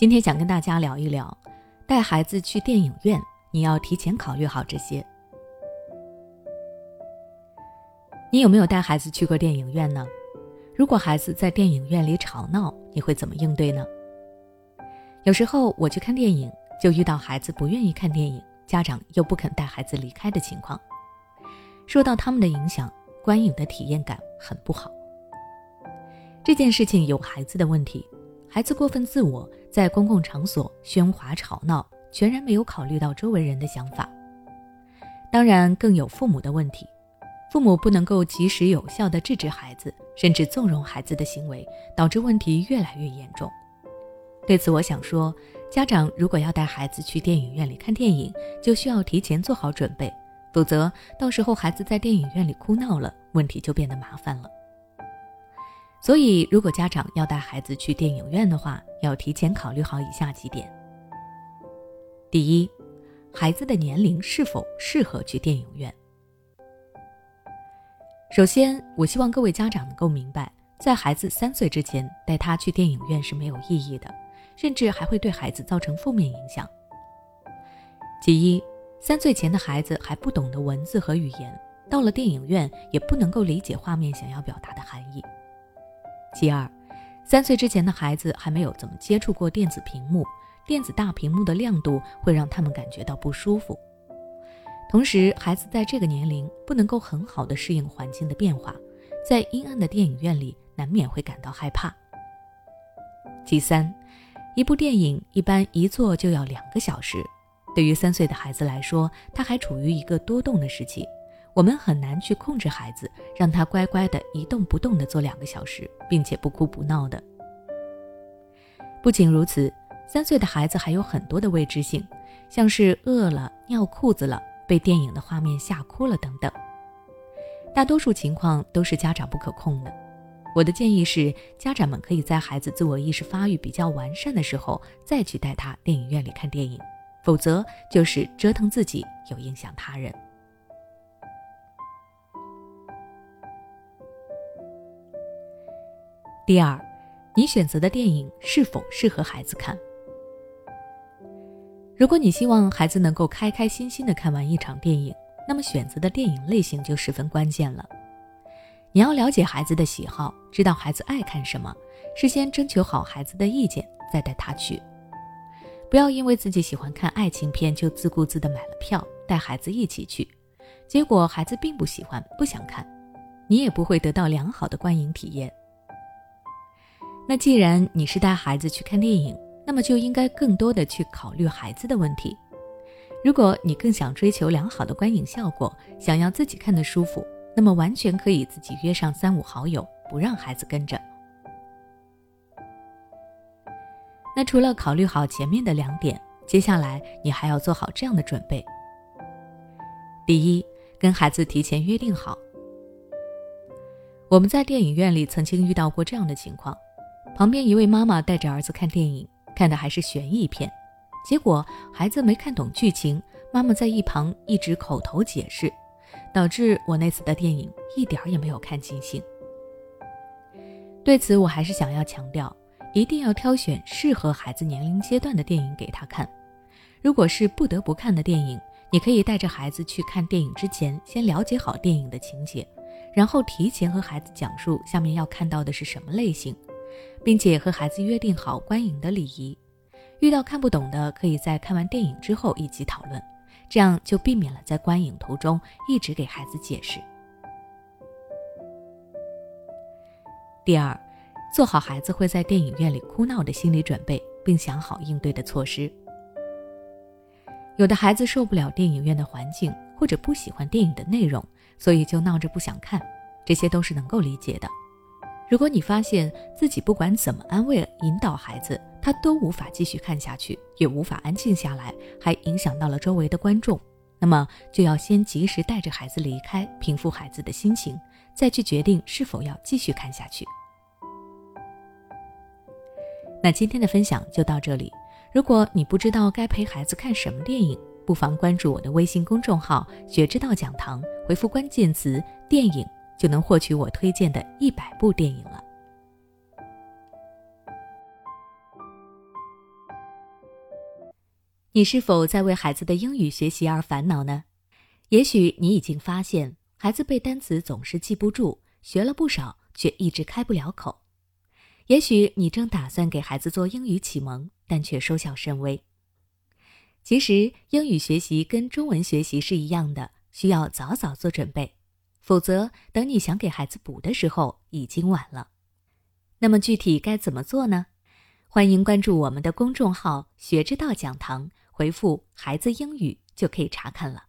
今天想跟大家聊一聊，带孩子去电影院，你要提前考虑好这些。你有没有带孩子去过电影院呢？如果孩子在电影院里吵闹，你会怎么应对呢？有时候我去看电影，就遇到孩子不愿意看电影，家长又不肯带孩子离开的情况，受到他们的影响，观影的体验感很不好。这件事情有孩子的问题，孩子过分自我，在公共场所喧哗吵闹，全然没有考虑到周围人的想法。当然，更有父母的问题，父母不能够及时有效地制止孩子，甚至纵容孩子的行为，导致问题越来越严重。对此，我想说，家长如果要带孩子去电影院里看电影，就需要提前做好准备，否则到时候孩子在电影院里哭闹了，问题就变得麻烦了。所以，如果家长要带孩子去电影院的话，要提前考虑好以下几点：第一，孩子的年龄是否适合去电影院？首先，我希望各位家长能够明白，在孩子三岁之前带他去电影院是没有意义的，甚至还会对孩子造成负面影响。其一，三岁前的孩子还不懂得文字和语言，到了电影院也不能够理解画面想要表达的含义。其二，三岁之前的孩子还没有怎么接触过电子屏幕，电子大屏幕的亮度会让他们感觉到不舒服。同时，孩子在这个年龄不能够很好的适应环境的变化，在阴暗的电影院里难免会感到害怕。其三，一部电影一般一坐就要两个小时，对于三岁的孩子来说，他还处于一个多动的时期。我们很难去控制孩子，让他乖乖的一动不动的坐两个小时，并且不哭不闹的。不仅如此，三岁的孩子还有很多的未知性，像是饿了、尿裤子了、被电影的画面吓哭了等等。大多数情况都是家长不可控的。我的建议是，家长们可以在孩子自我意识发育比较完善的时候再去带他电影院里看电影，否则就是折腾自己，有影响他人。第二，你选择的电影是否适合孩子看？如果你希望孩子能够开开心心的看完一场电影，那么选择的电影类型就十分关键了。你要了解孩子的喜好，知道孩子爱看什么，事先征求好孩子的意见，再带他去。不要因为自己喜欢看爱情片，就自顾自的买了票，带孩子一起去，结果孩子并不喜欢，不想看，你也不会得到良好的观影体验。那既然你是带孩子去看电影，那么就应该更多的去考虑孩子的问题。如果你更想追求良好的观影效果，想要自己看得舒服，那么完全可以自己约上三五好友，不让孩子跟着。那除了考虑好前面的两点，接下来你还要做好这样的准备：第一，跟孩子提前约定好。我们在电影院里曾经遇到过这样的情况。旁边一位妈妈带着儿子看电影，看的还是悬疑片，结果孩子没看懂剧情，妈妈在一旁一直口头解释，导致我那次的电影一点也没有看尽兴。对此，我还是想要强调，一定要挑选适合孩子年龄阶段的电影给他看。如果是不得不看的电影，你可以带着孩子去看电影之前，先了解好电影的情节，然后提前和孩子讲述下面要看到的是什么类型。并且和孩子约定好观影的礼仪，遇到看不懂的，可以在看完电影之后一起讨论，这样就避免了在观影途中一直给孩子解释。第二，做好孩子会在电影院里哭闹的心理准备，并想好应对的措施。有的孩子受不了电影院的环境，或者不喜欢电影的内容，所以就闹着不想看，这些都是能够理解的。如果你发现自己不管怎么安慰、引导孩子，他都无法继续看下去，也无法安静下来，还影响到了周围的观众，那么就要先及时带着孩子离开，平复孩子的心情，再去决定是否要继续看下去。那今天的分享就到这里。如果你不知道该陪孩子看什么电影，不妨关注我的微信公众号“学之道讲堂”，回复关键词“电影”。就能获取我推荐的一百部电影了。你是否在为孩子的英语学习而烦恼呢？也许你已经发现，孩子背单词总是记不住，学了不少却一直开不了口。也许你正打算给孩子做英语启蒙，但却收效甚微。其实，英语学习跟中文学习是一样的，需要早早做准备，否则等你想给孩子补的时候，已经晚了。那么具体该怎么做呢？欢迎关注我们的公众号“学之道讲堂”，回复“孩子英语”就可以查看了。